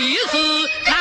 第一次